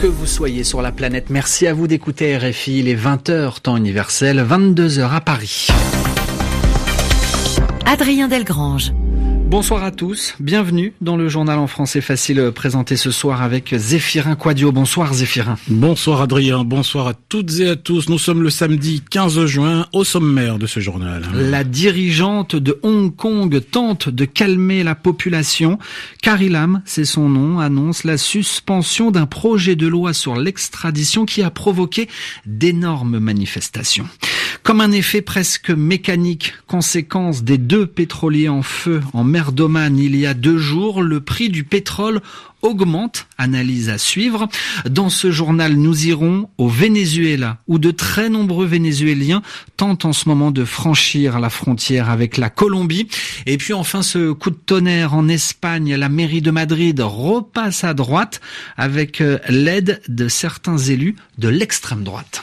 que vous soyez sur la planète. Merci à vous d'écouter RFI. Il est 20h, temps universel, 22h à Paris. Adrien Delgrange. Bonsoir à tous, bienvenue dans le journal en français facile présenté ce soir avec Zéphirin Quadio. Bonsoir Zéphirin. Bonsoir Adrien, bonsoir à toutes et à tous. Nous sommes le samedi 15 juin au sommaire de ce journal. La dirigeante de Hong Kong tente de calmer la population. Carrie Lam, c'est son nom, annonce la suspension d'un projet de loi sur l'extradition qui a provoqué d'énormes manifestations. Comme un effet presque mécanique, conséquence des deux pétroliers en feu en mer d'Oman il y a deux jours, le prix du pétrole augmente, analyse à suivre. Dans ce journal, nous irons au Venezuela, où de très nombreux Vénézuéliens tentent en ce moment de franchir la frontière avec la Colombie. Et puis enfin, ce coup de tonnerre en Espagne, la mairie de Madrid repasse à droite avec euh, l'aide de certains élus de l'extrême droite.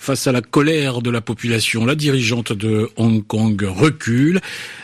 Face à la colère de la population, la dirigeante de Hong Kong recule.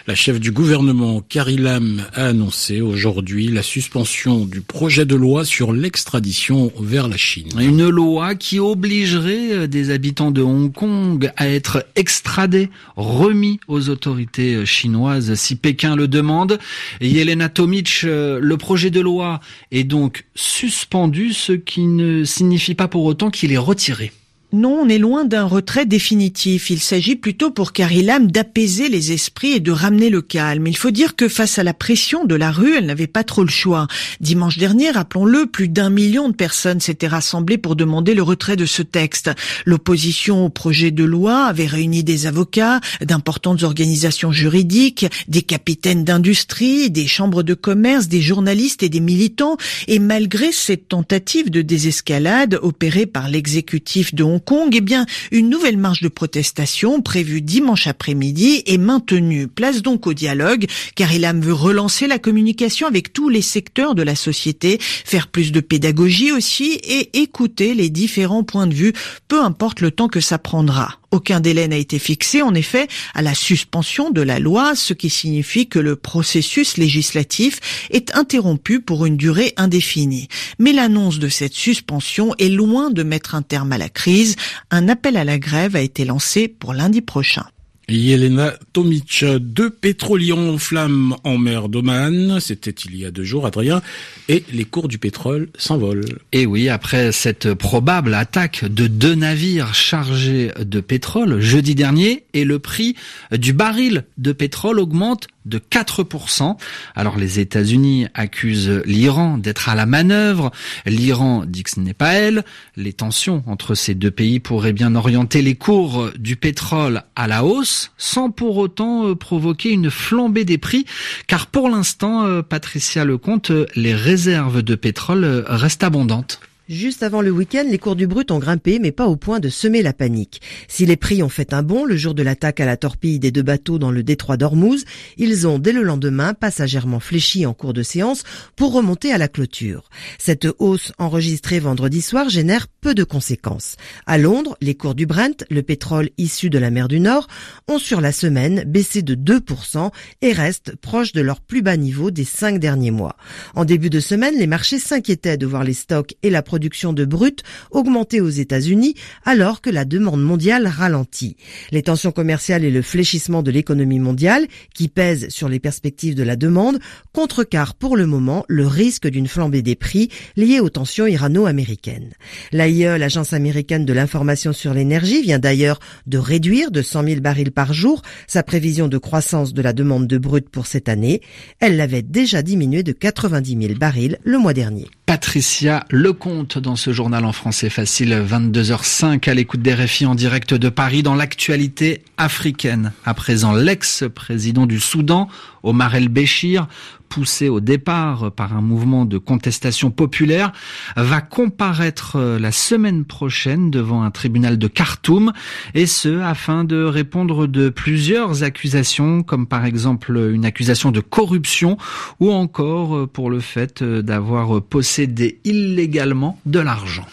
La chef du gouvernement, Carrie Lam, a annoncé aujourd'hui la suspension du projet de loi sur l'extradition vers la Chine. Une loi qui obligerait euh, des habitants de Hong Kong à être extradés, remis aux autorités euh, chinoises si Pékin le demande. Yelena Tomic, euh, le projet de loi est donc suspendu, ce qui ne signifie pas pour autant qu'il est retiré. Non, on est loin d'un retrait définitif. Il s'agit plutôt pour Carrie Lam d'apaiser les esprits et de ramener le calme. Il faut dire que face à la pression de la rue, elle n'avait pas trop le choix. Dimanche dernier, rappelons-le, plus d'un million de personnes s'étaient rassemblées pour demander le retrait de ce texte. L'opposition au projet de loi avait réuni des avocats, d'importantes organisations juridiques, des capitaines d'industrie, des chambres de commerce, des journalistes et des militants. Et malgré cette tentative de désescalade opérée par l'exécutif de Hong Kong, eh bien, une nouvelle marche de protestation prévue dimanche après-midi est maintenue. Place donc au dialogue, car Ilham veut relancer la communication avec tous les secteurs de la société, faire plus de pédagogie aussi et écouter les différents points de vue, peu importe le temps que ça prendra. Aucun délai n'a été fixé, en effet, à la suspension de la loi, ce qui signifie que le processus législatif est interrompu pour une durée indéfinie. Mais l'annonce de cette suspension est loin de mettre un terme à la crise. Un appel à la grève a été lancé pour lundi prochain. Yelena Tomic, deux pétroliers en flammes en mer d'Oman, c'était il y a deux jours, Adrien, et les cours du pétrole s'envolent. Et oui, après cette probable attaque de deux navires chargés de pétrole jeudi dernier, et le prix du baril de pétrole augmente de 4%. Alors les États-Unis accusent l'Iran d'être à la manœuvre. L'Iran dit que ce n'est pas elle. Les tensions entre ces deux pays pourraient bien orienter les cours du pétrole à la hausse sans pour autant euh, provoquer une flambée des prix. Car pour l'instant, euh, Patricia Lecomte, les réserves de pétrole euh, restent abondantes. Juste avant le week-end, les cours du brut ont grimpé, mais pas au point de semer la panique. Si les prix ont fait un bond le jour de l'attaque à la torpille des deux bateaux dans le détroit d'Ormuz, ils ont dès le lendemain passagèrement fléchi en cours de séance pour remonter à la clôture. Cette hausse enregistrée vendredi soir génère peu de conséquences. À Londres, les cours du Brent, le pétrole issu de la mer du Nord, ont sur la semaine baissé de 2% et restent proches de leur plus bas niveau des cinq derniers mois. En début de semaine, les marchés s'inquiétaient de voir les stocks et la production de brut augmenter aux États-Unis alors que la demande mondiale ralentit. Les tensions commerciales et le fléchissement de l'économie mondiale qui pèsent sur les perspectives de la demande contrecarrent pour le moment le risque d'une flambée des prix liée aux tensions irano-américaines. L'AIE, l'agence américaine de l'information sur l'énergie, vient d'ailleurs de réduire de 100 000 barils par jour sa prévision de croissance de la demande de brut pour cette année. Elle l'avait déjà diminué de 90 000 barils le mois dernier. Patricia Lecomte dans ce journal en français facile 22h05 à l'écoute des RFI en direct de Paris dans l'actualité africaine. À présent, l'ex-président du Soudan, Omar el-Béchir, poussé au départ par un mouvement de contestation populaire, va comparaître la semaine prochaine devant un tribunal de Khartoum, et ce afin de répondre de plusieurs accusations, comme par exemple une accusation de corruption, ou encore pour le fait d'avoir possédé illégalement de l'argent.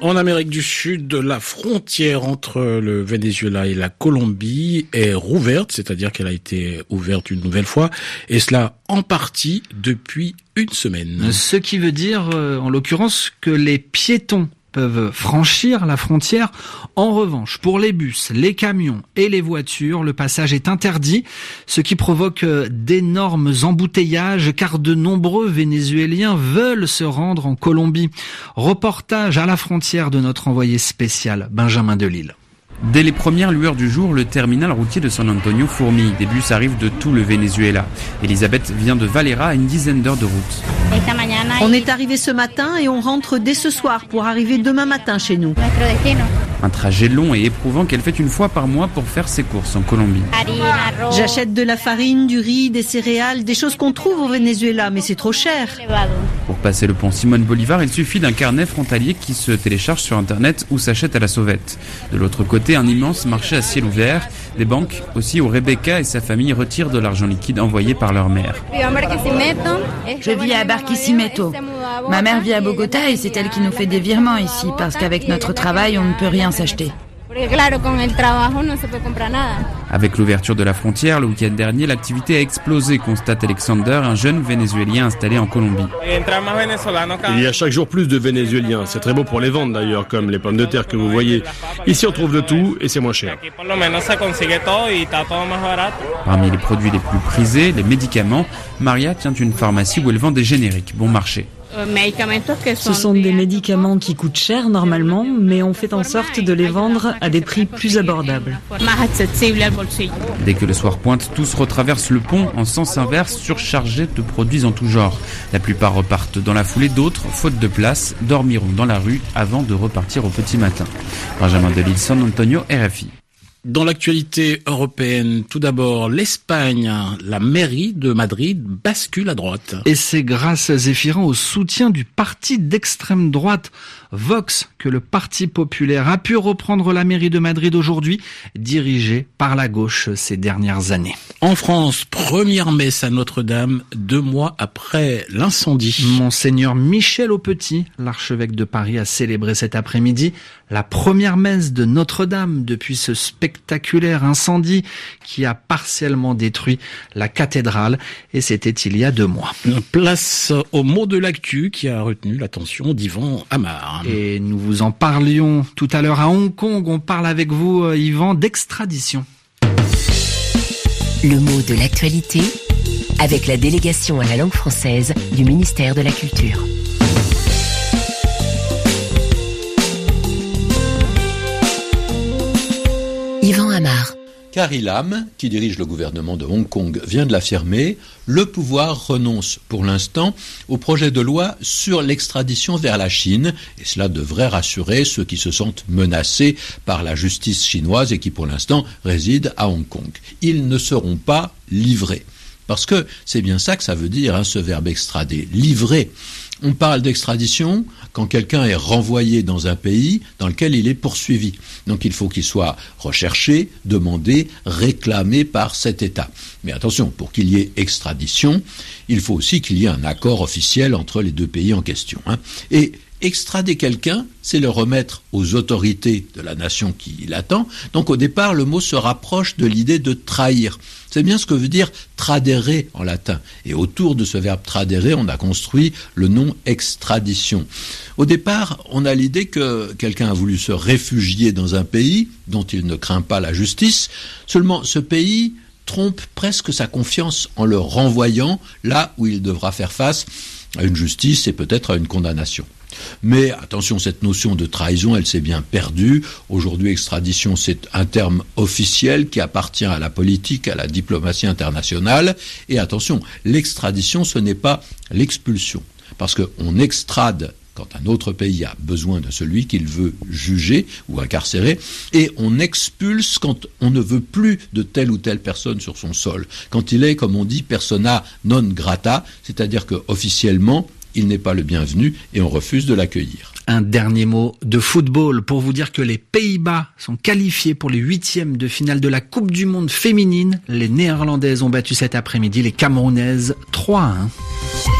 En Amérique du Sud, la frontière entre le Venezuela et la Colombie est rouverte, c'est-à-dire qu'elle a été ouverte une nouvelle fois, et cela en partie depuis une semaine. Ce qui veut dire, euh, en l'occurrence, que les piétons franchir la frontière. En revanche, pour les bus, les camions et les voitures, le passage est interdit, ce qui provoque euh, d'énormes embouteillages car de nombreux Vénézuéliens veulent se rendre en Colombie. Reportage à la frontière de notre envoyé spécial, Benjamin Delille. Dès les premières lueurs du jour, le terminal routier de San Antonio fourmille. Des bus arrivent de tout le Venezuela. Elisabeth vient de Valera à une dizaine d'heures de route. On est arrivé ce matin et on rentre dès ce soir pour arriver demain matin chez nous. Un trajet long et éprouvant qu'elle fait une fois par mois pour faire ses courses en Colombie. J'achète de la farine, du riz, des céréales, des choses qu'on trouve au Venezuela, mais c'est trop cher. Pour passer le pont Simone Bolivar, il suffit d'un carnet frontalier qui se télécharge sur Internet ou s'achète à la sauvette. De l'autre côté, un immense marché à ciel ouvert. Des banques aussi où Rebecca et sa famille retirent de l'argent liquide envoyé par leur mère. Je vis à Barquisimeto. Ma mère vit à Bogota et c'est elle qui nous fait des virements ici parce qu'avec notre travail, on ne peut rien s'acheter. Avec l'ouverture de la frontière le week-end dernier, l'activité a explosé, constate Alexander, un jeune Vénézuélien installé en Colombie. Il y a chaque jour plus de Vénézuéliens. C'est très beau pour les ventes d'ailleurs, comme les pommes de terre que vous voyez. Ici on trouve de tout et c'est moins cher. Parmi les produits les plus prisés, les médicaments, Maria tient une pharmacie où elle vend des génériques, bon marché. Ce sont des médicaments qui coûtent cher normalement, mais on fait en sorte de les vendre à des prix plus abordables. Dès que le soir pointe, tous retraversent le pont en sens inverse, surchargés de produits en tout genre. La plupart repartent dans la foulée, d'autres, faute de place, dormiront dans la rue avant de repartir au petit matin. Benjamin Delille, San Antonio, RFI. Dans l'actualité européenne, tout d'abord, l'Espagne, la mairie de Madrid bascule à droite. Et c'est grâce, Zéphirin, au soutien du parti d'extrême droite Vox que le Parti populaire a pu reprendre la mairie de Madrid aujourd'hui, dirigée par la gauche ces dernières années. En France, première messe à Notre-Dame, deux mois après l'incendie. Monseigneur Michel Aupetit, l'archevêque de Paris, a célébré cet après-midi la première messe de Notre-Dame depuis ce spectaculaire incendie qui a partiellement détruit la cathédrale et c'était il y a deux mois. Place au mot de l'actu qui a retenu l'attention d'Ivan Amar. Et nous vous en parlions tout à l'heure à Hong Kong. On parle avec vous, euh, Yvan, d'extradition. Le mot de l'actualité avec la délégation à la langue française du ministère de la Culture. Carrie Lam, qui dirige le gouvernement de Hong Kong, vient de l'affirmer, le pouvoir renonce pour l'instant au projet de loi sur l'extradition vers la Chine, et cela devrait rassurer ceux qui se sentent menacés par la justice chinoise et qui pour l'instant résident à Hong Kong. Ils ne seront pas livrés. Parce que c'est bien ça que ça veut dire, hein, ce verbe extrader, livrer. On parle d'extradition quand quelqu'un est renvoyé dans un pays dans lequel il est poursuivi. Donc il faut qu'il soit recherché, demandé, réclamé par cet État. Mais attention, pour qu'il y ait extradition, il faut aussi qu'il y ait un accord officiel entre les deux pays en question. Hein. Extrader quelqu'un, c'est le remettre aux autorités de la nation qui l'attend. Donc au départ, le mot se rapproche de l'idée de trahir. C'est bien ce que veut dire tradere en latin. Et autour de ce verbe tradere, on a construit le nom extradition. Au départ, on a l'idée que quelqu'un a voulu se réfugier dans un pays dont il ne craint pas la justice. Seulement, ce pays trompe presque sa confiance en le renvoyant là où il devra faire face à une justice et peut-être à une condamnation. Mais attention, cette notion de trahison, elle s'est bien perdue. Aujourd'hui, extradition, c'est un terme officiel qui appartient à la politique, à la diplomatie internationale. Et attention, l'extradition, ce n'est pas l'expulsion. Parce qu'on extrade quand un autre pays a besoin de celui qu'il veut juger ou incarcérer, et on expulse quand on ne veut plus de telle ou telle personne sur son sol, quand il est, comme on dit, persona non grata, c'est-à-dire que officiellement, il n'est pas le bienvenu et on refuse de l'accueillir. Un dernier mot de football pour vous dire que les Pays-Bas sont qualifiés pour les huitièmes de finale de la Coupe du Monde féminine. Les Néerlandaises ont battu cet après-midi les Camerounaises 3 1.